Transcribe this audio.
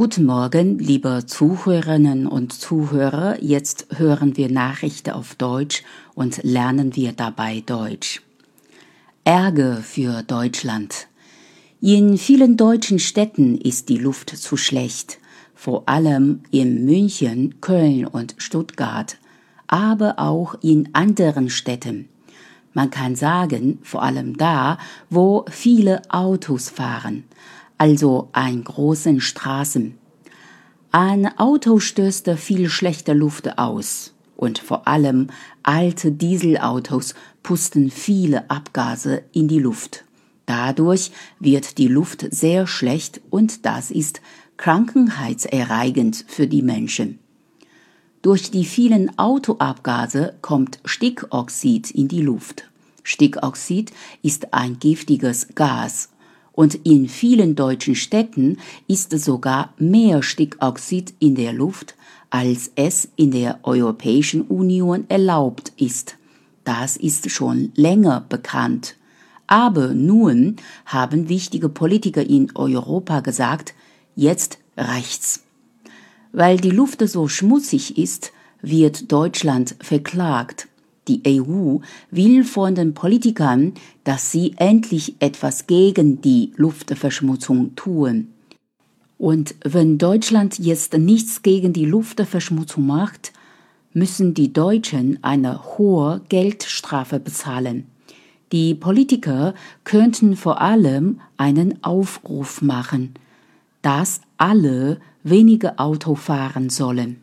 Guten Morgen, liebe Zuhörerinnen und Zuhörer. Jetzt hören wir Nachrichten auf Deutsch und lernen wir dabei Deutsch. Ärger für Deutschland. In vielen deutschen Städten ist die Luft zu schlecht, vor allem in München, Köln und Stuttgart, aber auch in anderen Städten. Man kann sagen, vor allem da, wo viele Autos fahren also an großen Straßen. Ein Auto stößt viel schlechte Luft aus und vor allem alte Dieselautos pusten viele Abgase in die Luft. Dadurch wird die Luft sehr schlecht und das ist krankenheitserregend für die Menschen. Durch die vielen Autoabgase kommt Stickoxid in die Luft. Stickoxid ist ein giftiges Gas und in vielen deutschen Städten ist sogar mehr Stickoxid in der Luft, als es in der Europäischen Union erlaubt ist. Das ist schon länger bekannt. Aber nun haben wichtige Politiker in Europa gesagt, jetzt reicht's. Weil die Luft so schmutzig ist, wird Deutschland verklagt. Die EU will von den Politikern, dass sie endlich etwas gegen die Luftverschmutzung tun. Und wenn Deutschland jetzt nichts gegen die Luftverschmutzung macht, müssen die Deutschen eine hohe Geldstrafe bezahlen. Die Politiker könnten vor allem einen Aufruf machen, dass alle weniger Auto fahren sollen.